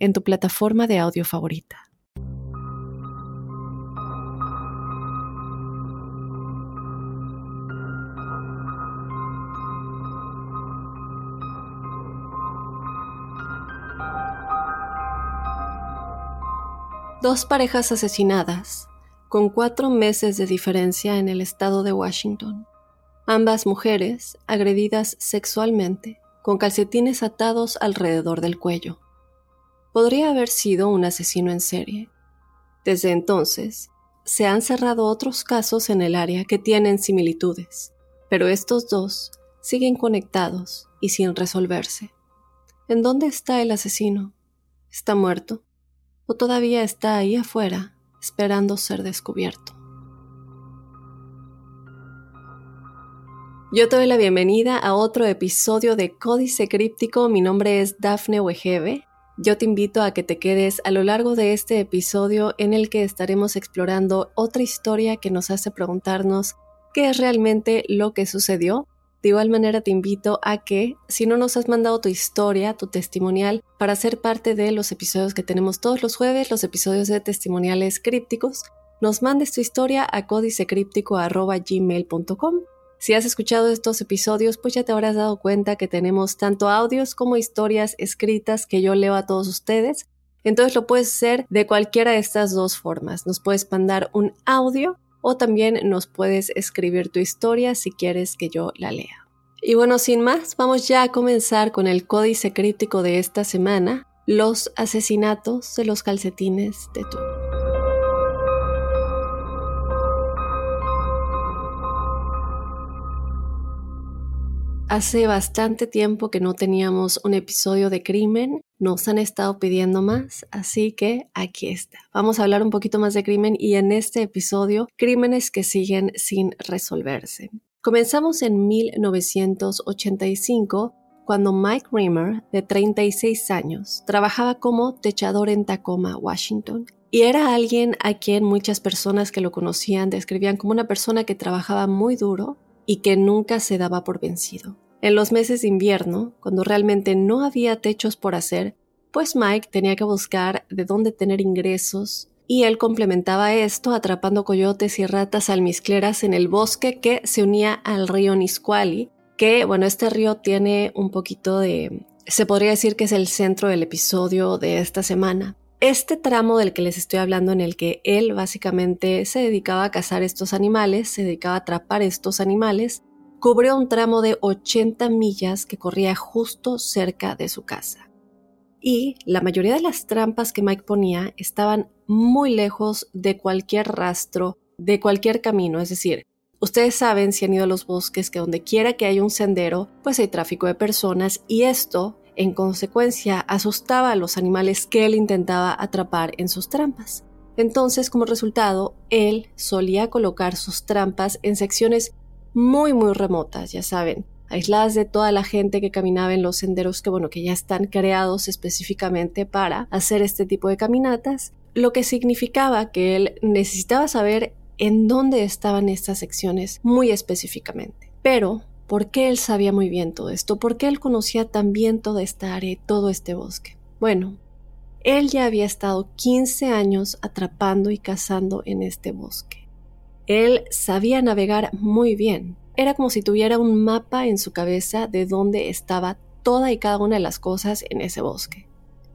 en tu plataforma de audio favorita. Dos parejas asesinadas, con cuatro meses de diferencia en el estado de Washington. Ambas mujeres agredidas sexualmente, con calcetines atados alrededor del cuello podría haber sido un asesino en serie. Desde entonces, se han cerrado otros casos en el área que tienen similitudes, pero estos dos siguen conectados y sin resolverse. ¿En dónde está el asesino? ¿Está muerto? ¿O todavía está ahí afuera, esperando ser descubierto? Yo te doy la bienvenida a otro episodio de Códice Críptico. Mi nombre es Dafne Wegebe yo te invito a que te quedes a lo largo de este episodio en el que estaremos explorando otra historia que nos hace preguntarnos qué es realmente lo que sucedió. De igual manera te invito a que, si no nos has mandado tu historia, tu testimonial, para ser parte de los episodios que tenemos todos los jueves, los episodios de testimoniales crípticos, nos mandes tu historia a códicecríptico.gmail.com si has escuchado estos episodios, pues ya te habrás dado cuenta que tenemos tanto audios como historias escritas que yo leo a todos ustedes. Entonces lo puedes hacer de cualquiera de estas dos formas. Nos puedes mandar un audio o también nos puedes escribir tu historia si quieres que yo la lea. Y bueno, sin más, vamos ya a comenzar con el códice crítico de esta semana, los asesinatos de los calcetines de tu. Hace bastante tiempo que no teníamos un episodio de crimen, nos han estado pidiendo más, así que aquí está. Vamos a hablar un poquito más de crimen y en este episodio, crímenes que siguen sin resolverse. Comenzamos en 1985 cuando Mike Rimmer, de 36 años, trabajaba como techador en Tacoma, Washington. Y era alguien a quien muchas personas que lo conocían describían como una persona que trabajaba muy duro, y que nunca se daba por vencido. En los meses de invierno, cuando realmente no había techos por hacer, pues Mike tenía que buscar de dónde tener ingresos y él complementaba esto atrapando coyotes y ratas almizcleras en el bosque que se unía al río Nisqually, que bueno, este río tiene un poquito de... se podría decir que es el centro del episodio de esta semana. Este tramo del que les estoy hablando en el que él básicamente se dedicaba a cazar estos animales, se dedicaba a atrapar estos animales, cubrió un tramo de 80 millas que corría justo cerca de su casa. Y la mayoría de las trampas que Mike ponía estaban muy lejos de cualquier rastro, de cualquier camino, es decir, Ustedes saben si han ido a los bosques que donde quiera que haya un sendero, pues hay tráfico de personas y esto en consecuencia, asustaba a los animales que él intentaba atrapar en sus trampas. Entonces, como resultado, él solía colocar sus trampas en secciones muy muy remotas, ya saben, aisladas de toda la gente que caminaba en los senderos que bueno, que ya están creados específicamente para hacer este tipo de caminatas, lo que significaba que él necesitaba saber en dónde estaban estas secciones muy específicamente. Pero ¿Por qué él sabía muy bien todo esto? ¿Por qué él conocía tan bien toda esta área y todo este bosque? Bueno, él ya había estado 15 años atrapando y cazando en este bosque. Él sabía navegar muy bien. Era como si tuviera un mapa en su cabeza de dónde estaba toda y cada una de las cosas en ese bosque.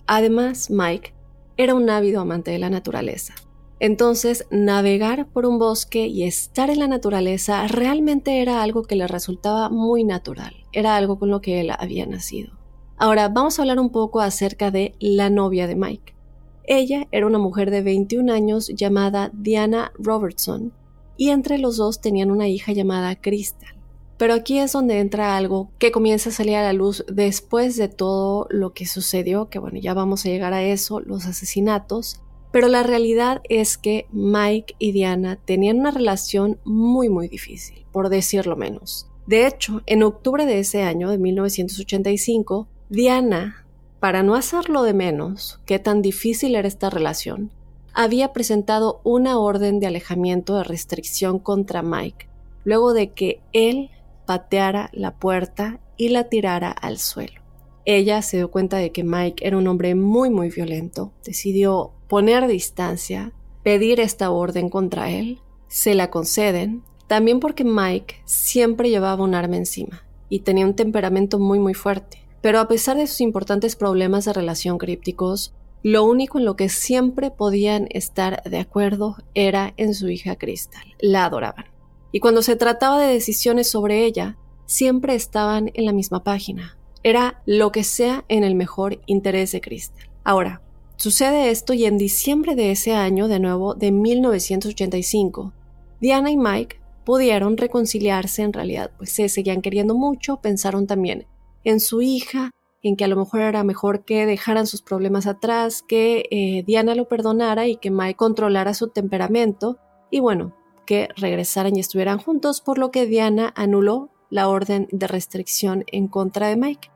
Además, Mike era un ávido amante de la naturaleza. Entonces, navegar por un bosque y estar en la naturaleza realmente era algo que le resultaba muy natural, era algo con lo que él había nacido. Ahora, vamos a hablar un poco acerca de la novia de Mike. Ella era una mujer de 21 años llamada Diana Robertson, y entre los dos tenían una hija llamada Crystal. Pero aquí es donde entra algo que comienza a salir a la luz después de todo lo que sucedió, que bueno, ya vamos a llegar a eso, los asesinatos. Pero la realidad es que Mike y Diana tenían una relación muy muy difícil, por decirlo menos. De hecho, en octubre de ese año, de 1985, Diana, para no hacerlo de menos, qué tan difícil era esta relación, había presentado una orden de alejamiento de restricción contra Mike, luego de que él pateara la puerta y la tirara al suelo. Ella se dio cuenta de que Mike era un hombre muy muy violento, decidió poner distancia, pedir esta orden contra él, se la conceden, también porque Mike siempre llevaba un arma encima y tenía un temperamento muy muy fuerte. Pero a pesar de sus importantes problemas de relación crípticos, lo único en lo que siempre podían estar de acuerdo era en su hija Crystal. La adoraban y cuando se trataba de decisiones sobre ella, siempre estaban en la misma página. Era lo que sea en el mejor interés de Crystal. Ahora, sucede esto y en diciembre de ese año, de nuevo, de 1985, Diana y Mike pudieron reconciliarse en realidad, pues se seguían queriendo mucho, pensaron también en su hija, en que a lo mejor era mejor que dejaran sus problemas atrás, que eh, Diana lo perdonara y que Mike controlara su temperamento. Y bueno, que regresaran y estuvieran juntos, por lo que Diana anuló la orden de restricción en contra de Mike.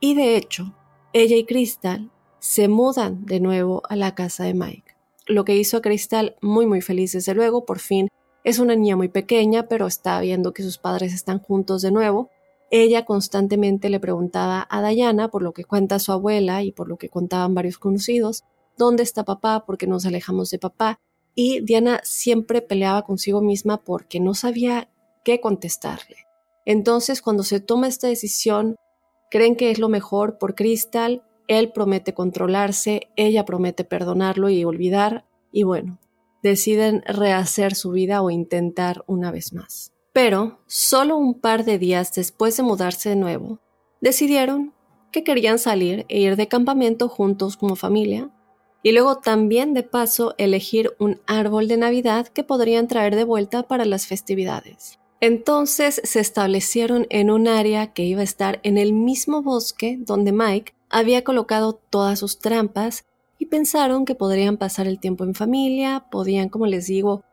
Y de hecho, ella y Crystal se mudan de nuevo a la casa de Mike, lo que hizo a Crystal muy muy feliz desde luego, por fin es una niña muy pequeña, pero está viendo que sus padres están juntos de nuevo. Ella constantemente le preguntaba a Diana, por lo que cuenta su abuela y por lo que contaban varios conocidos, ¿dónde está papá? ¿Por qué nos alejamos de papá? y Diana siempre peleaba consigo misma porque no sabía qué contestarle. Entonces, cuando se toma esta decisión, creen que es lo mejor por Crystal, él promete controlarse, ella promete perdonarlo y olvidar, y bueno, deciden rehacer su vida o intentar una vez más. Pero, solo un par de días después de mudarse de nuevo, decidieron que querían salir e ir de campamento juntos como familia, y luego también de paso elegir un árbol de Navidad que podrían traer de vuelta para las festividades. Entonces se establecieron en un área que iba a estar en el mismo bosque donde Mike había colocado todas sus trampas y pensaron que podrían pasar el tiempo en familia, podían, como les digo,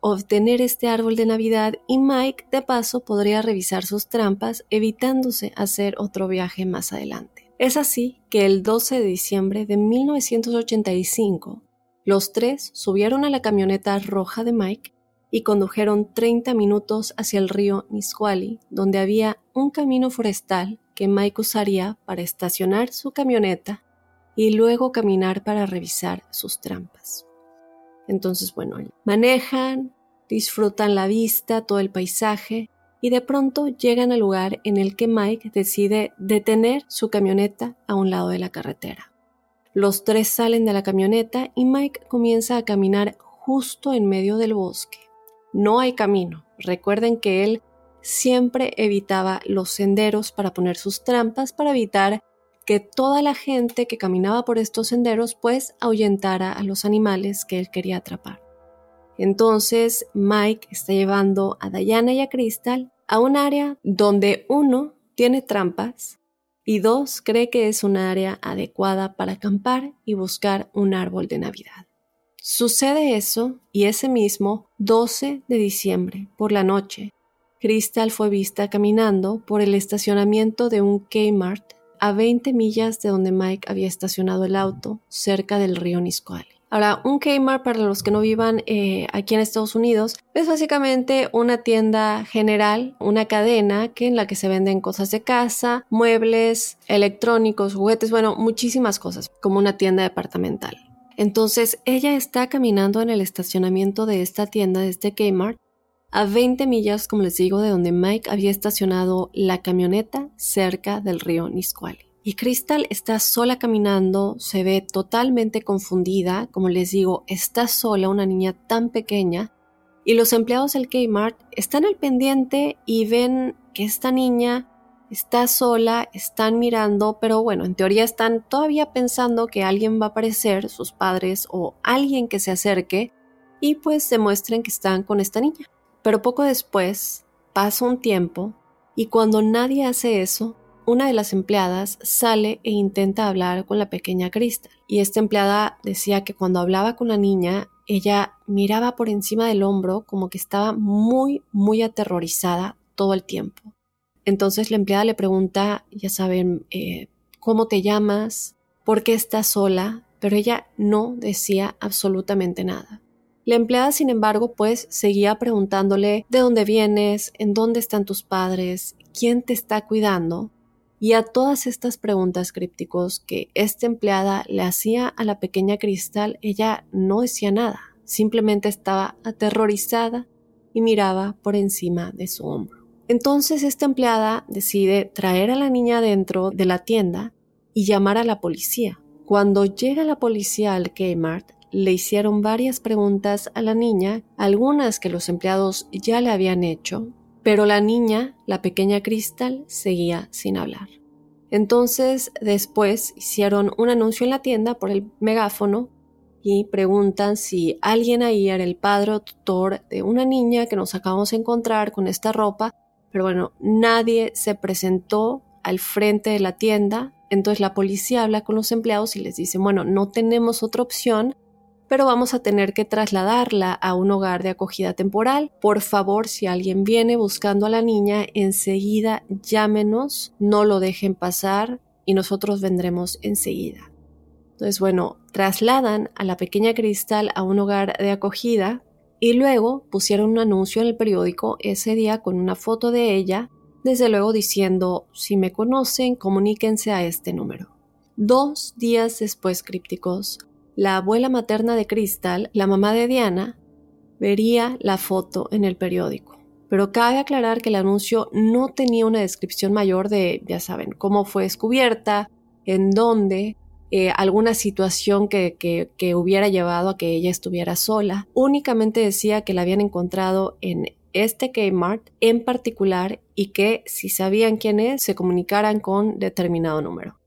obtener este árbol de Navidad y Mike de paso podría revisar sus trampas evitándose hacer otro viaje más adelante. Es así que el 12 de diciembre de 1985, los tres subieron a la camioneta roja de Mike y condujeron 30 minutos hacia el río Nisqually, donde había un camino forestal que Mike usaría para estacionar su camioneta y luego caminar para revisar sus trampas. Entonces, bueno, manejan, disfrutan la vista, todo el paisaje y de pronto llegan al lugar en el que Mike decide detener su camioneta a un lado de la carretera. Los tres salen de la camioneta y Mike comienza a caminar justo en medio del bosque. No hay camino. Recuerden que él siempre evitaba los senderos para poner sus trampas para evitar que toda la gente que caminaba por estos senderos pues ahuyentara a los animales que él quería atrapar. Entonces Mike está llevando a Diana y a Crystal a un área donde uno tiene trampas y dos cree que es un área adecuada para acampar y buscar un árbol de Navidad. Sucede eso y ese mismo 12 de diciembre por la noche, Crystal fue vista caminando por el estacionamiento de un Kmart a 20 millas de donde Mike había estacionado el auto, cerca del río Nisqually. Ahora, un Kmart para los que no vivan eh, aquí en Estados Unidos es básicamente una tienda general, una cadena que en la que se venden cosas de casa, muebles, electrónicos, juguetes, bueno, muchísimas cosas, como una tienda departamental. Entonces, ella está caminando en el estacionamiento de esta tienda, de este Kmart, a 20 millas, como les digo, de donde Mike había estacionado la camioneta cerca del río Nisqually. Y Crystal está sola caminando, se ve totalmente confundida, como les digo, está sola, una niña tan pequeña, y los empleados del Kmart están al pendiente y ven que esta niña está sola, están mirando, pero bueno, en teoría están todavía pensando que alguien va a aparecer, sus padres o alguien que se acerque, y pues demuestren que están con esta niña. Pero poco después, pasa un tiempo, Y cuando nadie hace eso, una de las empleadas sale e intenta hablar con la pequeña Crystal. Y esta empleada decía que cuando hablaba con la niña, ella miraba por encima del hombro como que estaba muy, muy aterrorizada todo el tiempo. Entonces la empleada le pregunta, ya saben, eh, ¿cómo te llamas? ¿Por qué estás sola? Pero ella no decía absolutamente nada. La empleada, sin embargo, pues seguía preguntándole de dónde vienes, en dónde están tus padres, quién te está cuidando. Y a todas estas preguntas crípticos que esta empleada le hacía a la pequeña Cristal, ella no decía nada, simplemente estaba aterrorizada y miraba por encima de su hombro. Entonces esta empleada decide traer a la niña dentro de la tienda y llamar a la policía. Cuando llega la policía al Kmart, le hicieron varias preguntas a la niña, algunas que los empleados ya le habían hecho, pero la niña, la pequeña Crystal, seguía sin hablar. Entonces después hicieron un anuncio en la tienda por el megáfono y preguntan si alguien ahí era el padre o tutor de una niña que nos acabamos de encontrar con esta ropa, pero bueno, nadie se presentó al frente de la tienda, entonces la policía habla con los empleados y les dice, bueno, no tenemos otra opción pero vamos a tener que trasladarla a un hogar de acogida temporal. Por favor, si alguien viene buscando a la niña, enseguida llámenos, no lo dejen pasar y nosotros vendremos enseguida. Entonces, bueno, trasladan a la pequeña Cristal a un hogar de acogida y luego pusieron un anuncio en el periódico ese día con una foto de ella, desde luego diciendo, si me conocen, comuníquense a este número. Dos días después, crípticos, la abuela materna de Crystal, la mamá de Diana, vería la foto en el periódico. Pero cabe aclarar que el anuncio no tenía una descripción mayor de, ya saben, cómo fue descubierta, en dónde, eh, alguna situación que, que hubiera llevado a que ella estuviera sola. Únicamente decía que la habían encontrado en este Kmart en particular y que si sabían quién es, se comunicaran con determinado número.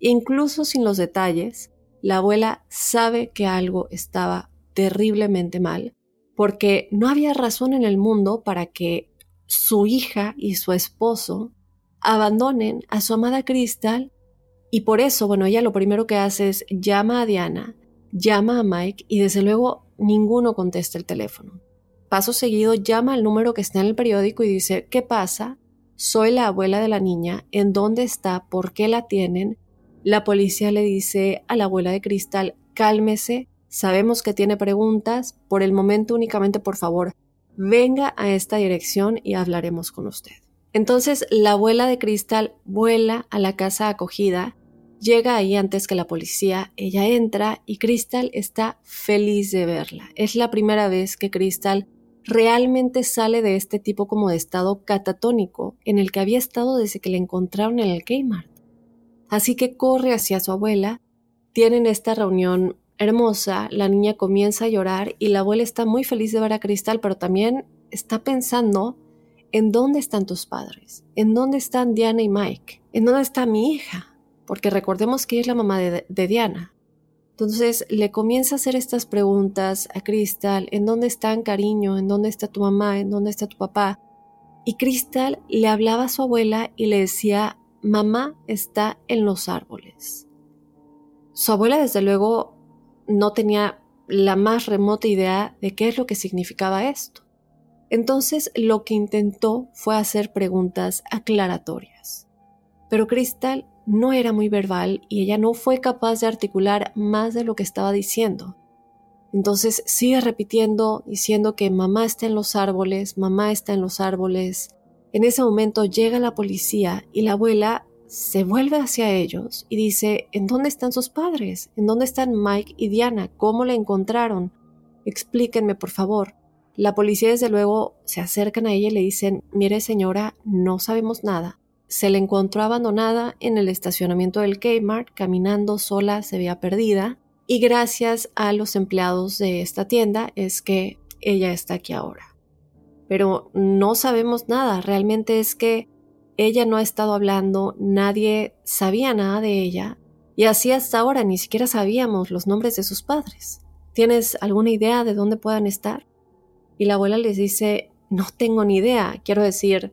Incluso sin los detalles, la abuela sabe que algo estaba terriblemente mal, porque no había razón en el mundo para que su hija y su esposo abandonen a su amada Crystal y por eso, bueno, ella lo primero que hace es llama a Diana, llama a Mike y desde luego ninguno contesta el teléfono. Paso seguido llama al número que está en el periódico y dice, ¿qué pasa? Soy la abuela de la niña, ¿en dónde está? ¿Por qué la tienen? La policía le dice a la abuela de Cristal, cálmese, sabemos que tiene preguntas, por el momento únicamente por favor, venga a esta dirección y hablaremos con usted. Entonces la abuela de Cristal vuela a la casa acogida, llega ahí antes que la policía, ella entra y Cristal está feliz de verla. Es la primera vez que Cristal realmente sale de este tipo como de estado catatónico en el que había estado desde que le encontraron en el Kmart. Así que corre hacia su abuela, tienen esta reunión hermosa, la niña comienza a llorar y la abuela está muy feliz de ver a Cristal, pero también está pensando en dónde están tus padres, en dónde están Diana y Mike, en dónde está mi hija, porque recordemos que es la mamá de, Diana. Entonces le comienza a hacer estas preguntas a Cristal, ¿en dónde están cariño? ¿En dónde está tu mamá? ¿En dónde está tu papá? Y Cristal le hablaba a su abuela y le decía mamá está en los árboles. Su abuela, desde luego, no tenía la más remota idea de qué es lo que significaba esto. Entonces lo que intentó fue hacer preguntas aclaratorias. Pero Crystal no era muy verbal y ella no fue capaz de articular más de lo que estaba diciendo. Entonces sigue repitiendo, diciendo que mamá está en los árboles, mamá está en los árboles, en ese momento llega la policía y la abuela se vuelve hacia ellos y dice, ¿en dónde están sus padres? ¿En dónde están Mike y Diana? ¿Cómo la encontraron? Explíquenme, por favor. La policía desde luego se acercan a ella y le dicen, mire señora, no sabemos nada. Se le encontró abandonada en el estacionamiento del Kmart, caminando sola, se veía perdida, y gracias a los empleados de esta tienda es que ella está aquí ahora pero no sabemos nada. Realmente es que ella no ha estado hablando, nadie sabía nada de ella, y así hasta ahora ni siquiera sabíamos los nombres de sus padres. ¿Tienes alguna idea de dónde puedan estar? Y la abuela les dice, no tengo ni idea, quiero decir,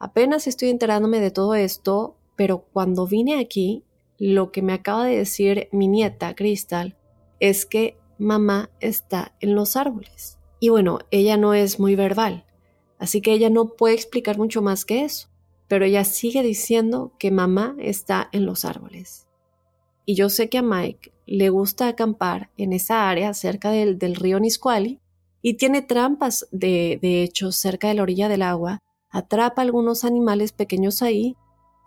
apenas estoy enterándome de todo esto, pero cuando vine aquí, lo que me acaba de decir mi nieta, Crystal, es que mamá está en los árboles. Y bueno, ella no es muy verbal, así que ella no puede explicar mucho más que eso, pero ella sigue diciendo que mamá está en los árboles. Y yo sé que a Mike le gusta acampar en esa área cerca del, del río Nisqually y tiene trampas de, de hecho cerca de la orilla del agua, atrapa algunos animales pequeños ahí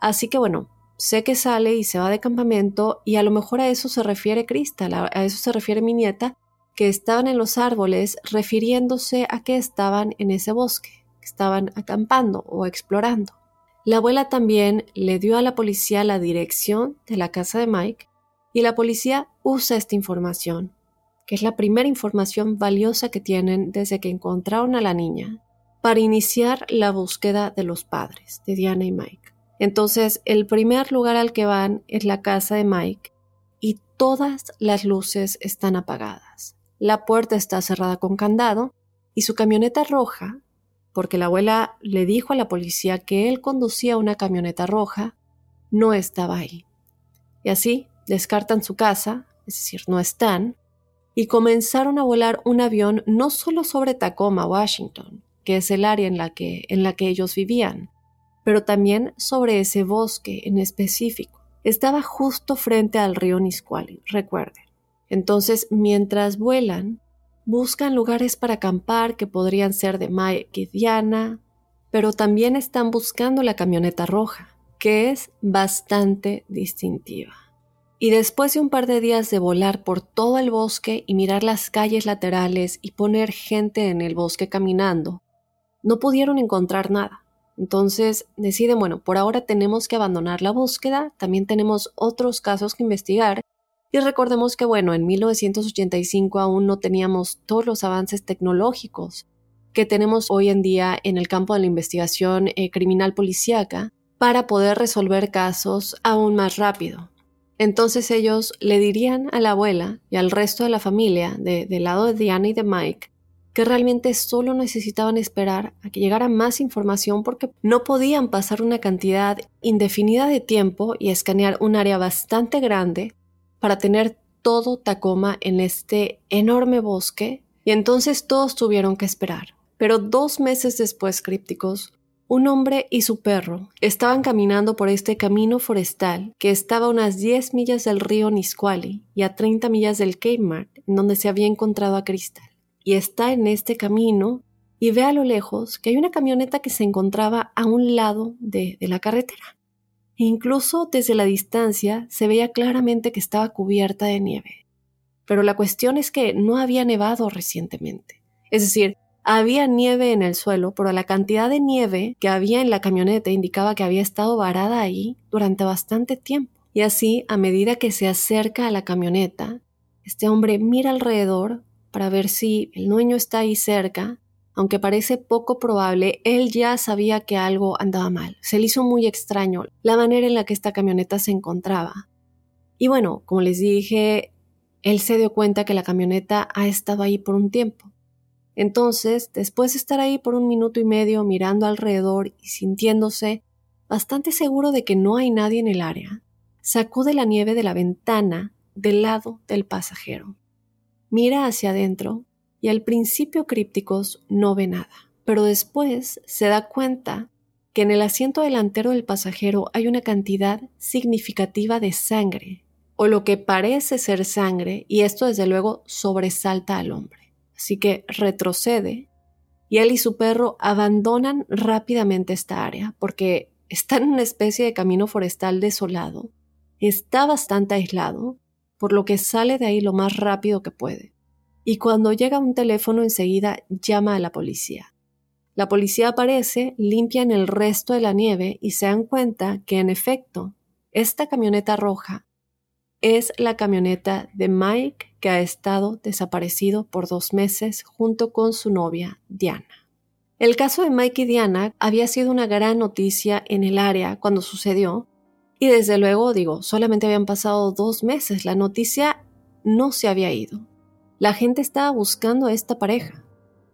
Así que bueno, sé que sale y se va de campamento y a lo mejor a eso se refiere Cristal, a eso se refiere mi nieta, que estaban en los árboles refiriéndose a que estaban en ese bosque, que estaban acampando o explorando. La abuela también le dio a la policía la dirección de la casa de Mike y la policía usa esta información, que es la primera información valiosa que tienen desde que encontraron a la niña, para iniciar la búsqueda de los padres de Diana y Mike. Entonces, el primer lugar al que van es la casa de Mike y todas las luces están apagadas. La puerta está cerrada con candado y su camioneta roja, porque la abuela le dijo a la policía que él conducía una camioneta roja, no estaba ahí. Y así descartan su casa, es decir, no están, y comenzaron a volar un avión no solo sobre Tacoma, Washington, que es el área en la que, en la que ellos vivían, pero también sobre ese bosque en específico. Estaba justo frente al río Nisqually, recuerden. Entonces, mientras vuelan, buscan lugares para acampar que podrían ser de Mike y Diana, pero también están buscando la camioneta roja, que es bastante distintiva. Y después de un par de días de volar por todo el bosque y mirar las calles laterales y poner gente en el bosque caminando, no pudieron encontrar nada. Entonces deciden, bueno, por ahora tenemos que abandonar la búsqueda, también tenemos otros casos que investigar. Y recordemos que, bueno, en 1985 aún no teníamos todos los avances tecnológicos que tenemos hoy en día en el campo de la investigación eh, criminal policíaca para poder resolver casos aún más rápido. Entonces ellos le dirían a la abuela y al resto de la familia, del lado de Diana y de Mike, que realmente solo necesitaban esperar a que llegara más información porque no podían pasar una cantidad indefinida de tiempo y escanear un área bastante grande para tener todo Tacoma en este enorme bosque y entonces todos tuvieron que esperar. Pero dos meses después, crípticos, un hombre y su perro estaban caminando por este camino forestal que estaba a unas 10 millas del río Nisqually y a 30 millas del Cape Mart, en donde se había encontrado a Crystal y está en este camino y ve a lo lejos que hay una camioneta que se encontraba a un lado de, la carretera. Incluso desde la distancia se veía claramente que estaba cubierta de nieve. Pero la cuestión es que no había nevado recientemente. Es decir, había nieve en el suelo, pero la cantidad de nieve que había en la camioneta indicaba que había estado varada ahí durante bastante tiempo. Y así, a medida que se acerca a la camioneta, este hombre mira alrededor, para ver si el dueño está ahí cerca. Aunque parece poco probable, él ya sabía que algo andaba mal. Se le hizo muy extraño la manera en la que esta camioneta se encontraba. Y bueno, como les dije, él se dio cuenta que la camioneta ha estado ahí por un tiempo. Entonces, después de estar ahí por un minuto y medio mirando alrededor y sintiéndose bastante seguro de que no hay nadie en el área, sacó de la nieve de la ventana del lado del pasajero mira hacia adentro y al principio crípticos no ve nada, pero después se da cuenta que en el asiento delantero del pasajero hay una cantidad significativa de sangre, o lo que parece ser sangre, y esto desde luego sobresalta al hombre. Así que retrocede y él y su perro abandonan rápidamente esta área porque está en una especie de camino forestal desolado, está bastante aislado por lo que sale de ahí lo más rápido que puede. Y cuando llega un teléfono enseguida llama a la policía. La policía aparece, limpian el resto de la nieve y se dan cuenta que en efecto, esta camioneta roja es la camioneta de Mike que ha estado desaparecido por dos meses junto con su novia Diana. El caso de Mike y Diana había sido una gran noticia en el área cuando sucedió, y desde luego, digo, solamente habían pasado dos meses, la noticia no se había ido. La gente estaba buscando a esta pareja.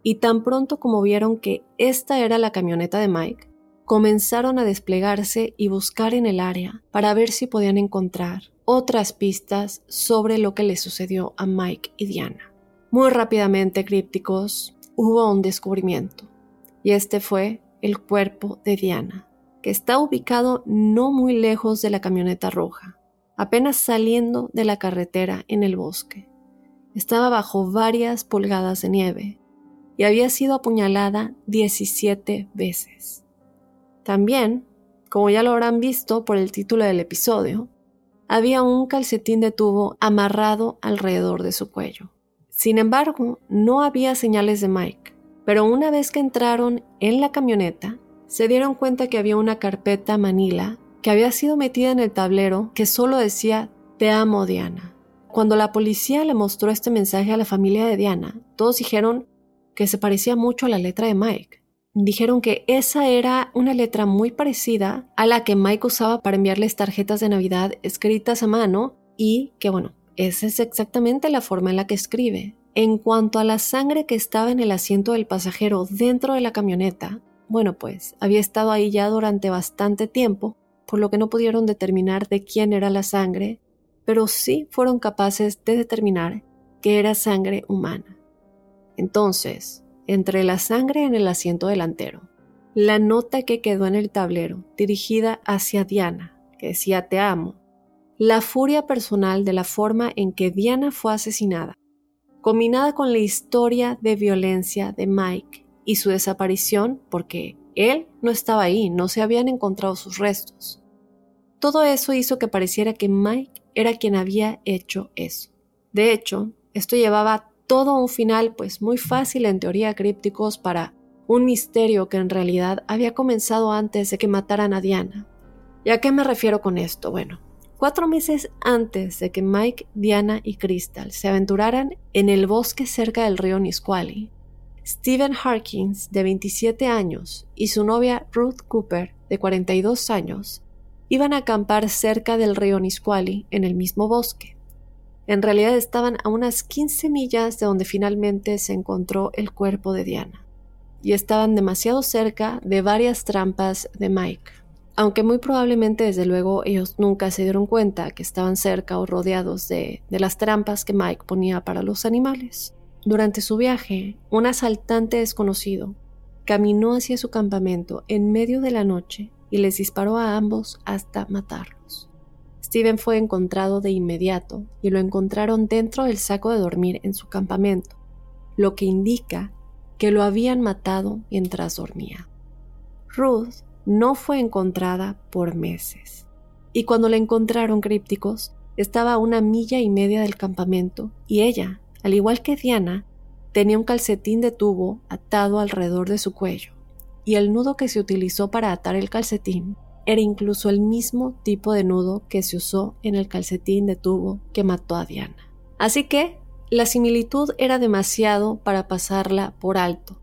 Y tan pronto como vieron que esta era la camioneta de Mike, comenzaron a desplegarse y buscar en el área para ver si podían encontrar otras pistas sobre lo que le sucedió a Mike y Diana. Muy rápidamente, crípticos, hubo un descubrimiento, y este fue el cuerpo de Diana, que está ubicado no muy lejos de la camioneta roja, apenas saliendo de la carretera en el bosque. Estaba bajo varias pulgadas de nieve y había sido apuñalada 17 veces. También, como ya lo habrán visto por el título del episodio, había un calcetín de tubo amarrado alrededor de su cuello. Sin embargo, no había señales de Mike, pero una vez que entraron en la camioneta, se dieron cuenta que había una carpeta manila que había sido metida en el tablero que solo decía Te amo Diana. Cuando la policía le mostró este mensaje a la familia de Diana, todos dijeron que se parecía mucho a la letra de Mike. Dijeron que esa era una letra muy parecida a la que Mike usaba para enviarles tarjetas de Navidad escritas a mano y que bueno, esa es exactamente la forma en la que escribe. En cuanto a la sangre que estaba en el asiento del pasajero dentro de la camioneta, bueno pues había estado ahí ya durante bastante tiempo, por lo que no pudieron determinar de quién era la sangre, pero sí fueron capaces de determinar que era sangre humana. Entonces, entre la sangre en el asiento delantero, la nota que quedó en el tablero dirigida hacia Diana, que decía te amo, la furia personal de la forma en que Diana fue asesinada, combinada con la historia de violencia de Mike y su desaparición porque él no estaba ahí, no se habían encontrado sus restos. Todo eso hizo que pareciera que Mike era quien había hecho eso. De hecho, esto llevaba todo un final pues muy fácil en teoría crípticos para un misterio que en realidad había comenzado antes de que mataran a Diana. ¿Y a qué me refiero con esto? Bueno, Cuatro meses antes de que Mike, Diana y Crystal se aventuraran en el bosque cerca del río Nisqually, Stephen Harkins, de 27 años, y su novia Ruth Cooper, de 42 años, iban a acampar cerca del río Nisqually en el mismo bosque. En realidad estaban a unas 15 millas de donde finalmente se encontró el cuerpo de Diana, y estaban demasiado cerca de varias trampas de Mike aunque muy probablemente desde luego ellos nunca se dieron cuenta que estaban cerca o rodeados de, las trampas que Mike ponía para los animales. Durante su viaje, un asaltante desconocido caminó hacia su campamento en medio de la noche y les disparó a ambos hasta matarlos. Steven fue encontrado de inmediato y lo encontraron dentro del saco de dormir en su campamento, lo que indica que lo habían matado mientras dormía. Ruth no fue encontrada por meses. Y cuando la encontraron crípticos, estaba a una milla y media del campamento y ella, al igual que Diana, tenía un calcetín de tubo atado alrededor de su cuello, y el nudo que se utilizó para atar el calcetín era incluso el mismo tipo de nudo que se usó en el calcetín de tubo que mató a Diana. Así que la similitud era demasiado para pasarla por alto.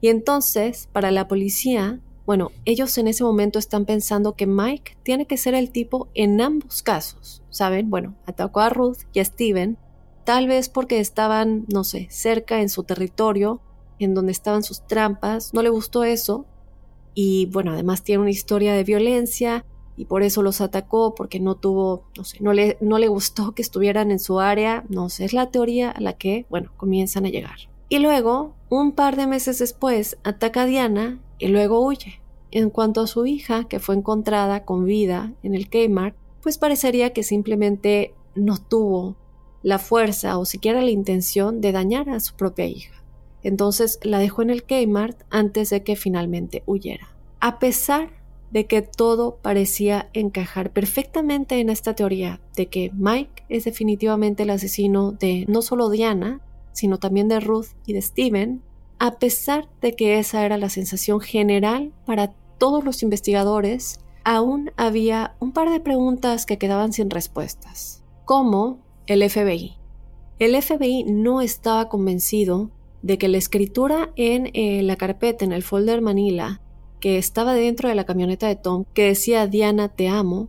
Y entonces, para la policía, bueno, ellos en ese momento están pensando que Mike tiene que ser el tipo en ambos casos, ¿saben? Bueno, atacó a Ruth y a Steven, tal vez porque estaban, no sé, cerca en su territorio, en donde estaban sus trampas, no le gustó eso, y bueno, además tiene una historia de violencia, y por eso los atacó, porque no tuvo, no sé, no le, no le gustó que estuvieran en su área, no sé, es la teoría a la que, bueno, comienzan a llegar. Y luego, un par de meses después, ataca a Diana y luego huye. En cuanto a su hija, que fue encontrada con vida en el Kmart, pues parecería que simplemente no tuvo la fuerza o siquiera la intención de dañar a su propia hija. Entonces la dejó en el Kmart antes de que finalmente huyera. A pesar de que todo parecía encajar perfectamente en esta teoría de que Mike es definitivamente el asesino de no solo Diana, sino también de Ruth y de Steven, a pesar de que esa era la sensación general para todos los investigadores, aún había un par de preguntas que quedaban sin respuestas, como el FBI. El FBI no estaba convencido de que la escritura en eh, la carpeta, en el folder Manila, que estaba dentro de la camioneta de Tom, que decía Diana te amo,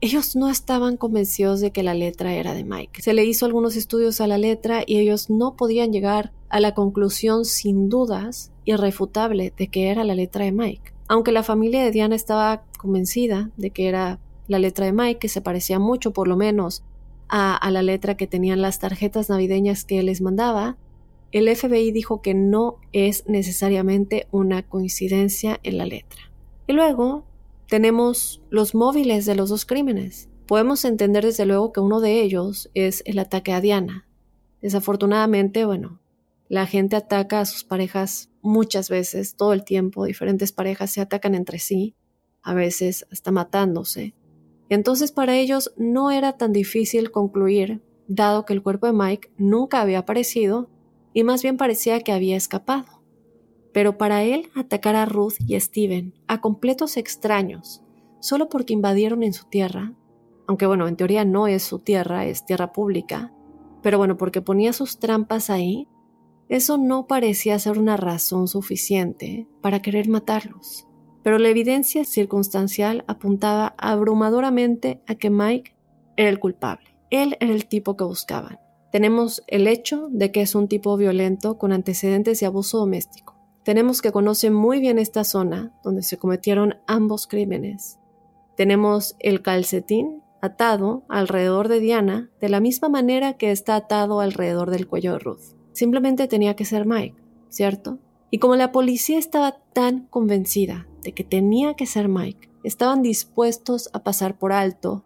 ellos no estaban convencidos de que la letra era de Mike. Se le hizo algunos estudios a la letra y ellos no podían llegar a la conclusión sin dudas irrefutable de que era la letra de Mike. Aunque la familia de Diana estaba convencida de que era la letra de Mike, que se parecía mucho por lo menos a, la letra que tenían las tarjetas navideñas que les mandaba, el FBI dijo que no es necesariamente una coincidencia en la letra. Y luego tenemos los móviles de los dos crímenes. Podemos entender desde luego que uno de ellos es el ataque a Diana. Desafortunadamente, bueno, la gente ataca a sus parejas muchas veces, todo el tiempo, diferentes parejas se atacan entre sí, a veces hasta matándose. Entonces para ellos no era tan difícil concluir, dado que el cuerpo de Mike nunca había aparecido y más bien parecía que había escapado. Pero para él atacar a Ruth y Steven, a completos extraños, solo porque invadieron en su tierra, aunque bueno, en teoría no es su tierra, es tierra pública, pero bueno, porque ponía sus trampas ahí, eso no parecía ser una razón suficiente para querer matarlos. Pero la evidencia circunstancial apuntaba abrumadoramente a que Mike era el culpable. Él era el tipo que buscaban. Tenemos el hecho de que es un tipo violento con antecedentes de abuso doméstico. Tenemos que conoce muy bien esta zona donde se cometieron ambos crímenes. Tenemos el calcetín atado alrededor de Diana de la misma manera que está atado alrededor del cuello de Ruth. Simplemente tenía que ser Mike, ¿cierto? Y como la policía estaba tan convencida de que tenía que ser Mike, estaban dispuestos a pasar por alto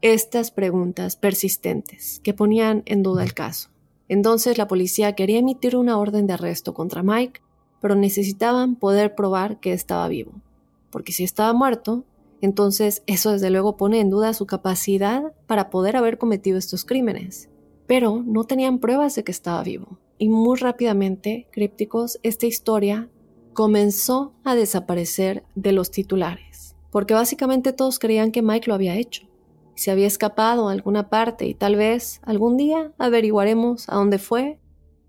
estas preguntas persistentes que ponían en duda el caso. Entonces la policía quería emitir una orden de arresto contra Mike, pero necesitaban poder probar que estaba vivo. Porque si estaba muerto, entonces eso desde luego pone en duda su capacidad para poder haber cometido estos crímenes. Pero no tenían pruebas de que estaba vivo y muy rápidamente, crípticos, esta historia comenzó a desaparecer de los titulares, porque básicamente todos creían que Mike lo había hecho. Se había escapado a alguna parte y tal vez algún día averiguaremos a dónde fue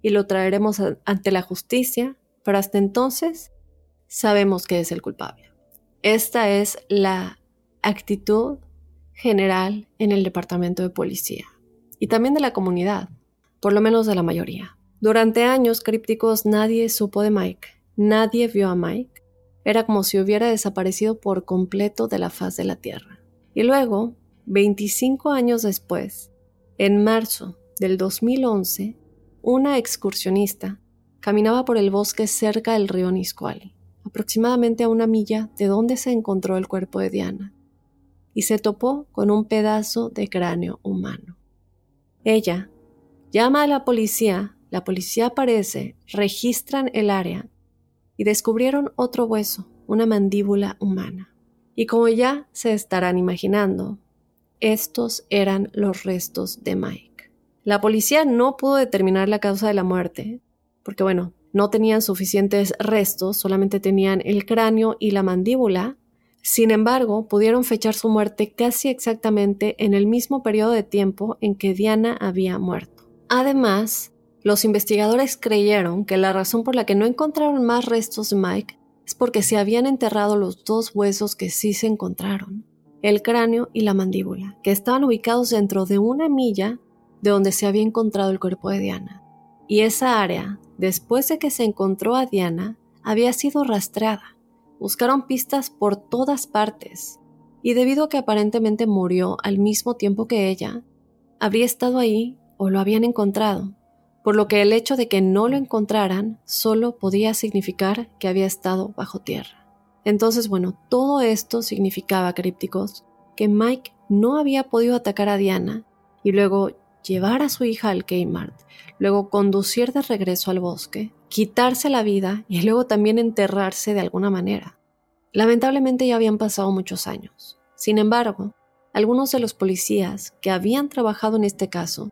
y lo traeremos ante la justicia, pero hasta entonces sabemos que es el culpable. Esta es la actitud general en el departamento de policía y también de la comunidad, por lo menos de la mayoría. Durante años crípticos nadie supo de Mike, nadie vio a Mike. Era como si hubiera desaparecido por completo de la faz de la Tierra. Y luego, 25 años después, en marzo del 2011, una excursionista caminaba por el bosque cerca del río Nisqually, aproximadamente a una milla de donde se encontró el cuerpo de Diana, y se topó con un pedazo de cráneo humano. Ella llama a la policía la policía aparece, registran el área y descubrieron otro hueso, una mandíbula humana. Y como ya se estarán imaginando, estos eran los restos de Mike. La policía no pudo determinar la causa de la muerte, porque bueno, no tenían suficientes restos, solamente tenían el cráneo y la mandíbula. Sin embargo, pudieron fechar su muerte casi exactamente en el mismo periodo de tiempo en que Diana había muerto. Además, los investigadores creyeron que la razón por la que no encontraron más restos de Mike es porque se habían enterrado los dos huesos que sí se encontraron, el cráneo y la mandíbula, que estaban ubicados dentro de una milla de donde se había encontrado el cuerpo de Diana. Y esa área, después de que se encontró a Diana, había sido rastreada. Buscaron pistas por todas partes, y debido a que aparentemente murió al mismo tiempo que ella, habría estado ahí o lo habían encontrado por lo que el hecho de que no lo encontraran solo podía significar que había estado bajo tierra. Entonces, bueno, todo esto significaba, crípticos, que Mike no había podido atacar a Diana y luego llevar a su hija al Kmart, luego conducir de regreso al bosque, quitarse la vida y luego también enterrarse de alguna manera. Lamentablemente ya habían pasado muchos años. Sin embargo, algunos de los policías que habían trabajado en este caso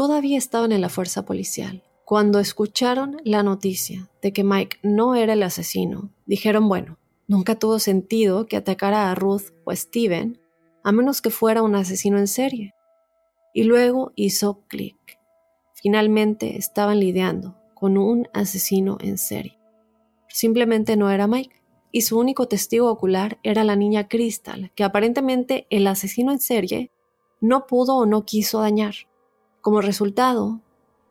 todavía estaban en la fuerza policial. Cuando escucharon la noticia de que Mike no era el asesino, dijeron, bueno, nunca tuvo sentido que atacara a Ruth o Steven, a menos que fuera un asesino en serie. Y luego hizo clic. Finalmente estaban lidiando con un asesino en serie. Simplemente no era Mike, y su único testigo ocular era la niña Crystal, que aparentemente el asesino en serie no pudo o no quiso dañar. Como resultado,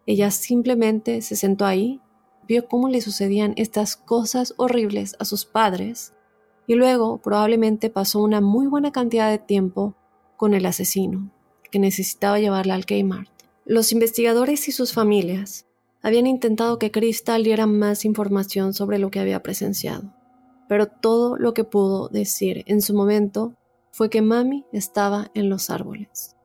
ella simplemente se sentó ahí, vio cómo le sucedían estas cosas horribles a sus padres y luego probablemente pasó una muy buena cantidad de tiempo con el asesino, que necesitaba llevarla al Kmart. Los investigadores y sus familias habían intentado que Crystal diera más información sobre lo que había presenciado, pero todo lo que pudo decir en su momento fue que Mami estaba en los árboles.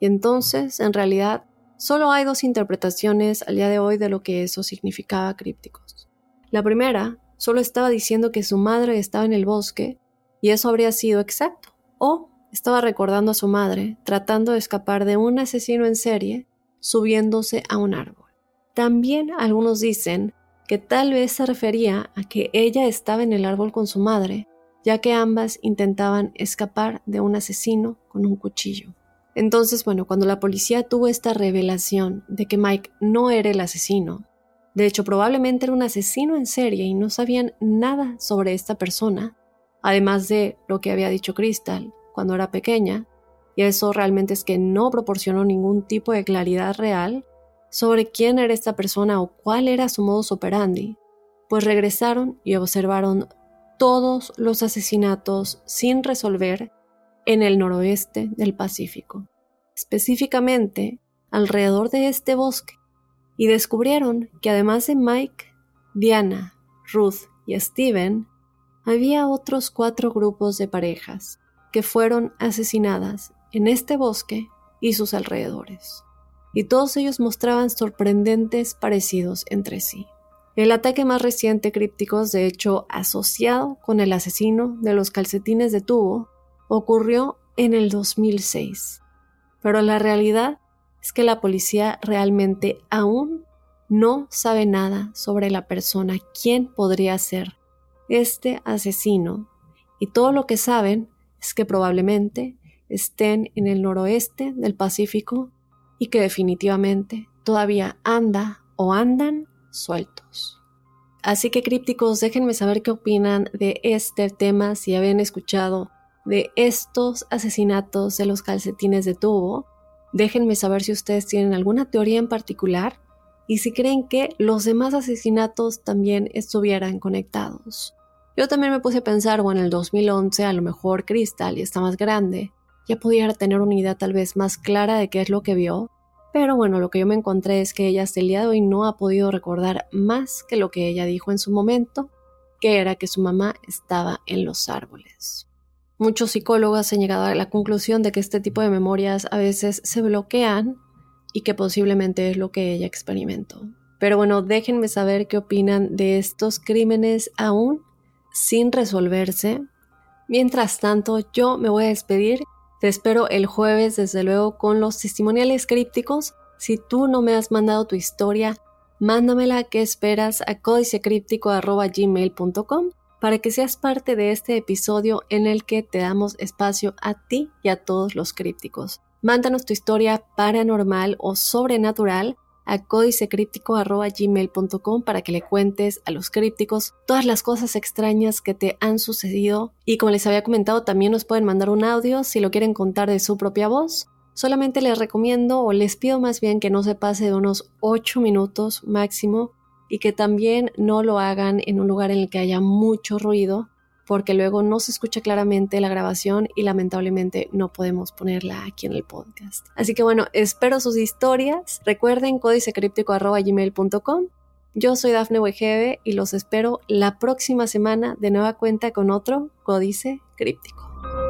Y entonces, en realidad, solo hay dos interpretaciones al día de hoy de lo que eso significaba crípticos. La primera solo estaba diciendo que su madre estaba en el bosque y eso habría sido exacto, o estaba recordando a su madre tratando de escapar de un asesino en serie subiéndose a un árbol. También algunos dicen que tal vez se refería a que ella estaba en el árbol con su madre, ya que ambas intentaban escapar de un asesino con un cuchillo. Entonces, bueno, cuando la policía tuvo esta revelación de que Mike no era el asesino, de hecho probablemente era un asesino en serie y no sabían nada sobre esta persona, además de lo que había dicho Crystal cuando era pequeña, y eso realmente es que no proporcionó ningún tipo de claridad real sobre quién era esta persona o cuál era su modus operandi, pues regresaron y observaron todos los asesinatos sin resolver en el noroeste del Pacífico, específicamente alrededor de este bosque, y descubrieron que además de Mike, Diana, Ruth y Steven, había otros cuatro grupos de parejas que fueron asesinadas en este bosque y sus alrededores y todos ellos mostraban sorprendentes parecidos entre sí. El ataque más reciente crípticos, de hecho asociado con el asesino de los calcetines de tubo, ocurrió en el 2006. Pero la realidad es que la policía realmente aún no sabe nada sobre la persona, quién podría ser este asesino, y todo lo que saben es que probablemente estén en el noroeste del Pacífico y que definitivamente todavía anda o andan sueltos. Así que crípticos, déjenme saber qué opinan de este tema, si habían escuchado de estos asesinatos de los calcetines de tubo. Déjenme saber si ustedes tienen alguna teoría en particular y si creen que los demás asesinatos también estuvieran conectados. Yo también me puse a pensar, bueno, en el 2011 a lo mejor Crystal y está más grande, ya pudiera tener una idea tal vez más clara de qué es lo que vio. Pero bueno, lo que yo me encontré es que ella hasta el día de no ha podido recordar más que lo que ella dijo en su momento, que era que su mamá estaba en los árboles. Muchos psicólogos han llegado a la conclusión de que este tipo de memorias a veces se bloquean y que posiblemente es lo que ella experimentó. Pero bueno, déjenme saber qué opinan de estos crímenes aún sin resolverse. Mientras tanto, yo me voy a despedir te espero el jueves, desde luego, con los testimoniales crípticos. Si tú no me has mandado tu historia, mándamela que esperas a códicecríptico.gmail.com para que seas parte de este episodio en el que te damos espacio a ti y a todos los crípticos. Mándanos tu historia paranormal o sobrenatural a códicecríptico.gmail.com para que le cuentes a los crípticos todas las cosas extrañas que te han sucedido. Y como les había comentado, también nos pueden mandar un audio si lo quieren contar de su propia voz. Solamente les recomiendo o les pido más bien que no se pase de unos 8 minutos máximo y que también no lo hagan en un lugar en el que haya mucho ruido porque luego no se escucha claramente la grabación y lamentablemente no podemos ponerla aquí en el podcast. Así que bueno, espero sus historias. Recuerden códicecríptico.gmail.com. Yo soy Dafne Wegebe y los espero la próxima semana de nueva cuenta con otro Códice Críptico.